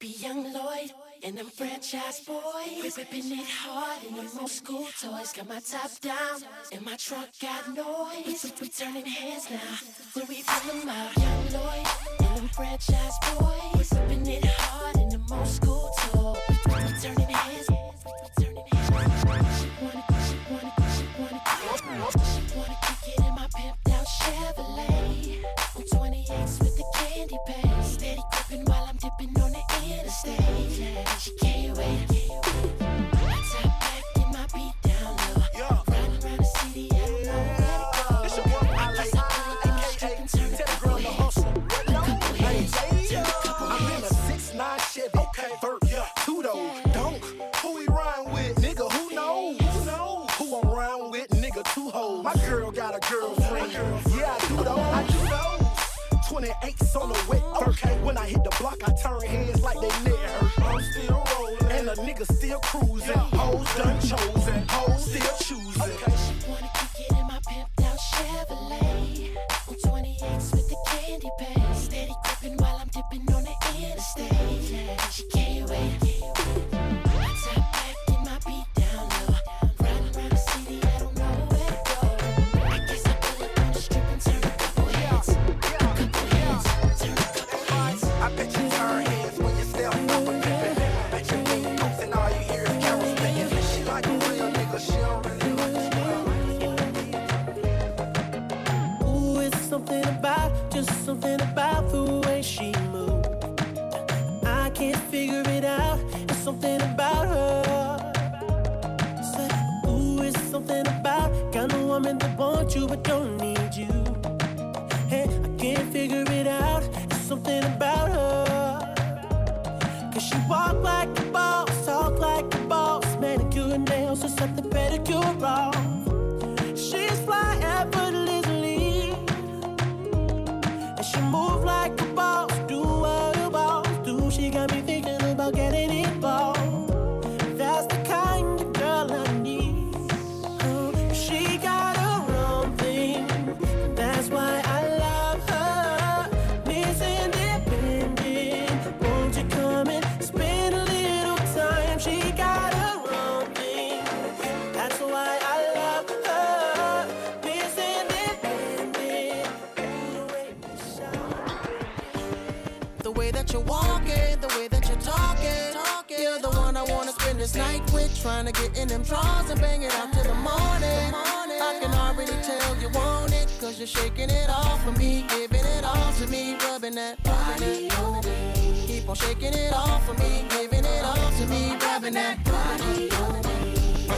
Be young Lloyd and them Franchize Boyz. Whipping it hard in them old school toys. Got my top down and my truck got noise. We, turning heads now when we pull them out. Young Lloyd and them Franchize Boyz. We're whipping it hard in them old school toys. On the wet okay. When I hit the block, I turn heads something about kind of woman that wants you but don't need you. Hey, I can't figure it out. It's something about her. Cause she walk like a boss, talk like a boss. Manicure and nails, just set the pedicure off. She's fly effortlessly. And she move like Trying to get in them drawers and bang it out till the morning. I can already tell you want it, cause you're shaking it off for me. Giving it all to me, rubbing that body on me. Keep on shaking it off for me, giving it all to me, rubbing that body on me.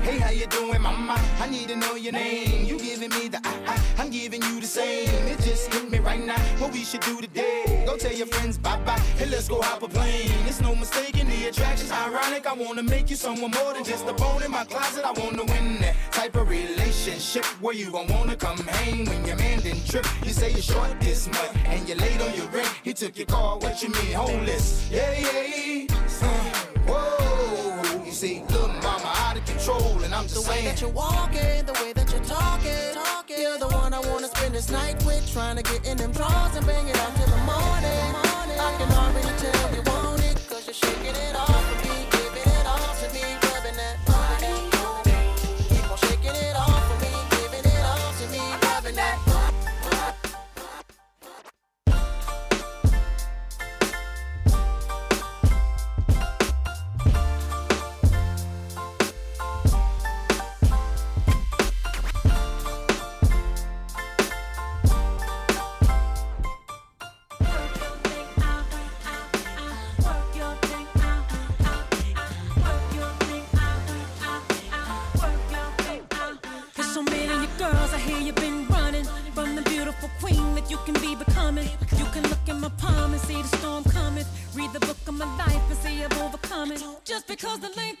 Hey, how you doing, mama? I need to know your name. You giving me the I, I, I'm giving you the same. It just hit me right now. What we should do today? Go tell your friends bye bye. Hey, let's go hop a plane. It's no mistaking the attraction's ironic. I wanna make you someone more than just a bone in my closet. I wanna win that type of relationship where you gon' wanna come hang when your man didn't trip. You say you're short this month and you're late on your rent. He took your car. What you mean, homeless? Yeah, yeah. Uh, whoa. You see, little mama out of control, and I'm just The way saying. that you're walking, the way that you're talking, talking. You're the one I wanna spend this night with. Trying to get in them drawers and bang it out till the morning. It. Because the length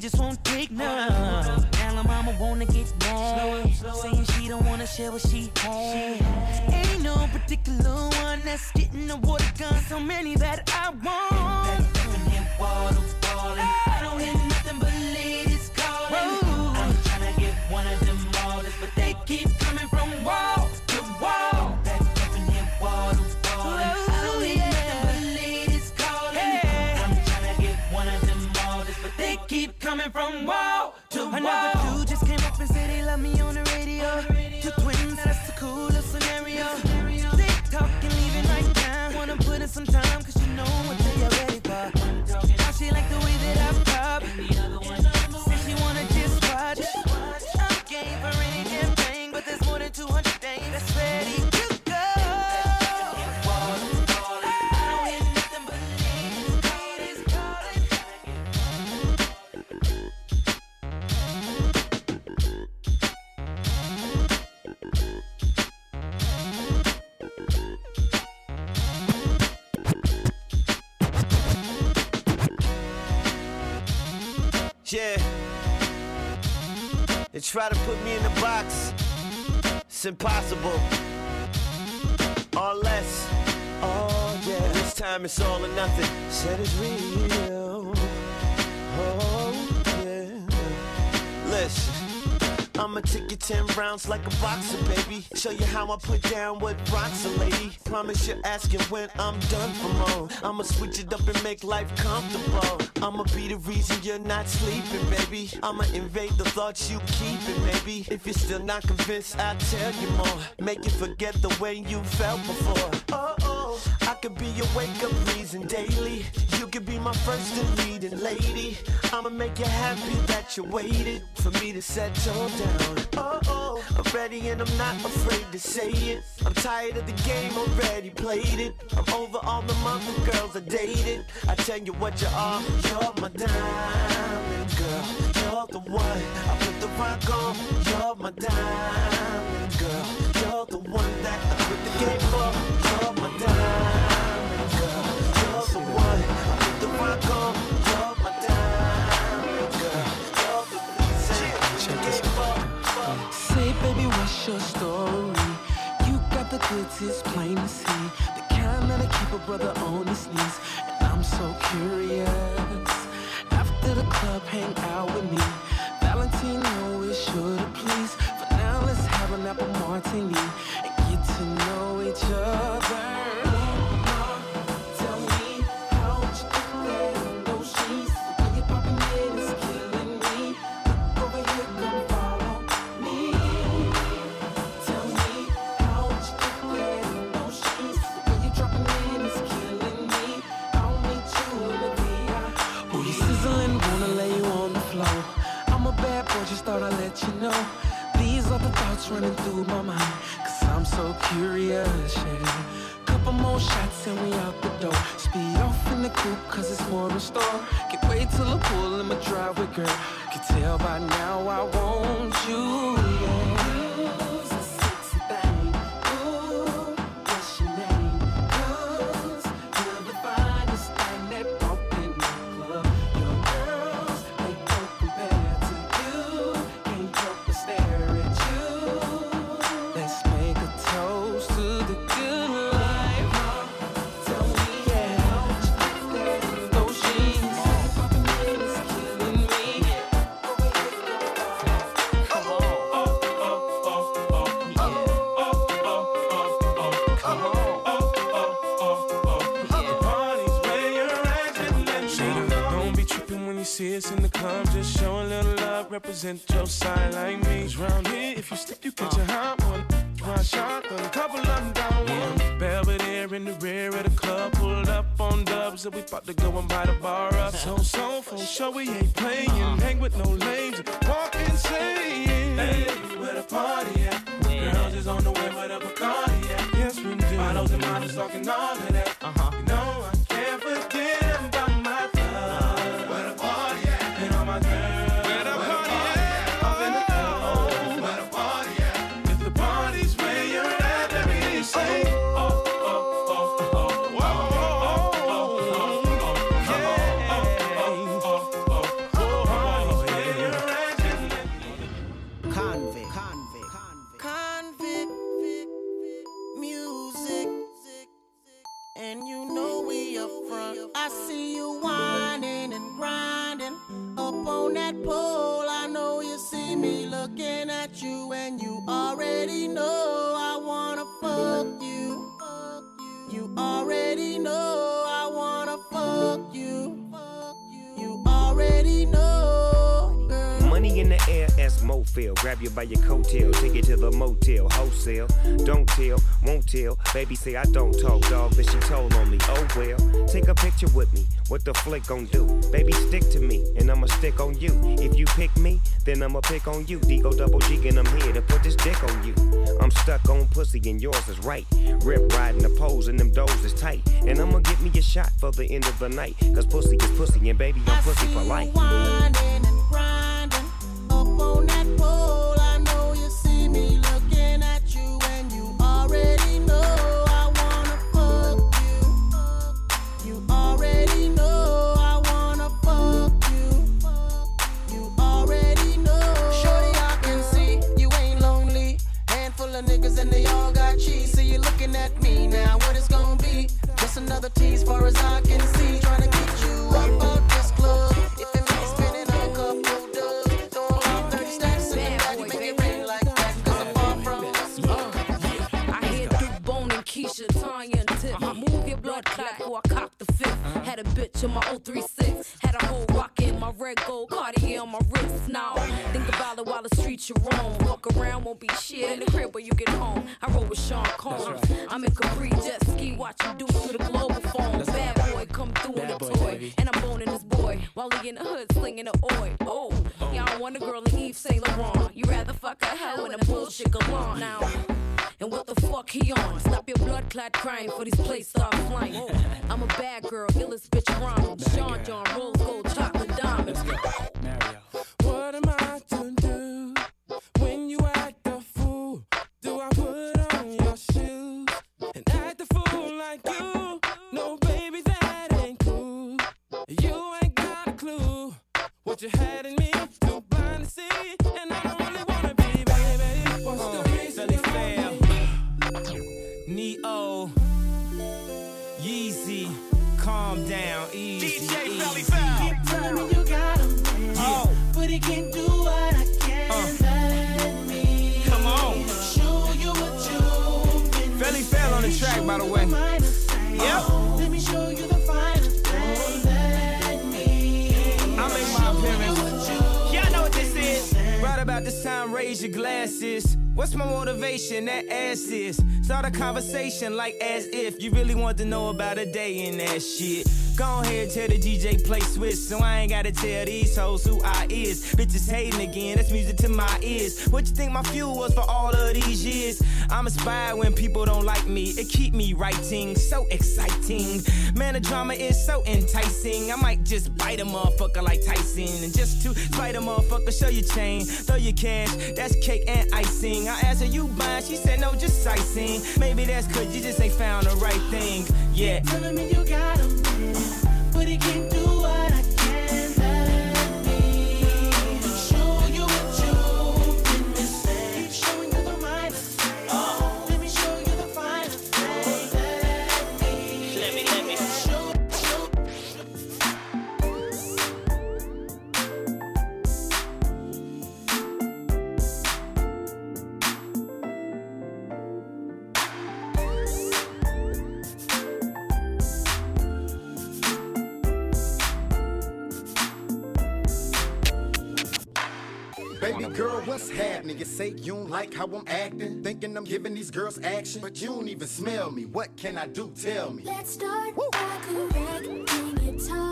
just won't take none. Now my mama wanna get mad, saying she don't wanna share what she has. Ain't no particular one that's getting the water gun. So many that try to put me in the box. It's impossible. Or less. Oh, yeah. This time it's all or nothing. Said it's real. Oh, yeah. Listen. I'ma take you 10 rounds like a boxer, baby. Show you how I put down what rocks lady. Promise you're asking when I'm done for more. I'ma switch it up and make life comfortable. I'ma be the reason you're not sleeping, baby. I'ma invade the thoughts you keeping, maybe. If you're still not convinced, I'll tell you more. Make you forget the way you felt before. Oh, oh, could be your wake up reason daily. You could be my first and leading lady. I'ma make you happy that you waited for me to settle down. Oh, oh, I'm ready and I'm not afraid to say it. I'm tired of the game, already played it. I'm over all the mother girls I dated. I tell you what you are, you're my diamond girl. You're the one I put the rock on. You're my diamond girl. You're the one that I put the game for. It's plain to see. The kind that'll keep a brother on his knees. And I'm so curious. After the club, hang out with me. Shots and we out the door. Speed off in the coupe, cause it's more in store. Can't wait till I pull in my driveway, girl. Can tell by now I want you, yeah. Represent your side like me. Cause round here, if you slip, you catch a hot one. One shot, but a couple of them down one. Belvedere in the rear of the club, pulled up on dubs, and we about to go and buy the bar up. So, so, for sure, we ain't playing. Hang with no lames, walk insane. Hey, where the party at? Girls is on the way, where the Bacardi at? Yes, we do. Bottles and models talking all of that. on that pole. I know you see me looking at you, and you already know I wanna fuck you. You already know. Grab you by your coattail, take you to the motel, wholesale. Don't tell, won't tell. Baby say I don't talk, dog, but she told on me. Oh well, take a picture with me. What the flick gon' do? Baby, stick to me, and I'ma stick on you. If you pick me, then I'ma pick on you. Digo double G, and I'm here to put this dick on you. I'm stuck on pussy, and yours is right. Rip riding the pose, and them doors is tight. And I'ma get me a shot for the end of the night. Cause pussy is pussy, and baby, I'm pussy for life. far as I And what the fuck he on? Stop your blood clot crying for these plates start flying. Oh, I'm a bad girl, illest bitch Ronald. Sean John, rose gold, chocolate diamonds. Mario. What am I doing? Conversation like as if you really want to know about a day in that shit. Go ahead, tell the DJ play Swiss, so I ain't gotta tell these hoes who I is. Bitches hating again, that's music to my ears. What you think my fuel was for all of these years? I'm inspired when people don't like me, it keep me writing, so exciting. Man, the drama is so enticing. I might just bite a motherfucker like Tyson, and just to spite a motherfucker, show your chain, throw your cash, that's cake and icing. I asked her, you buying? She said, no, just sightseeing. Maybe that's cause you just ain't found the right thing. Yeah. Telling me you got him, but he can't do what's happening. You say you don't like how I'm acting. Thinking I'm giving these girls action, but you don't even smell me. What can I do? Tell me. Let's start Woo. by correcting your tone.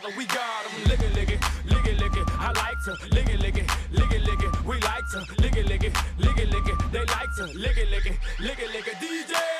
father, we got him. Lick it, lick it, lick it, lick it. I like to lick it, lick it, lick it, lick it. We like to lick it, lick it, lick it, lick it. They like to lick it, lick it, lick it, lick it. DJ.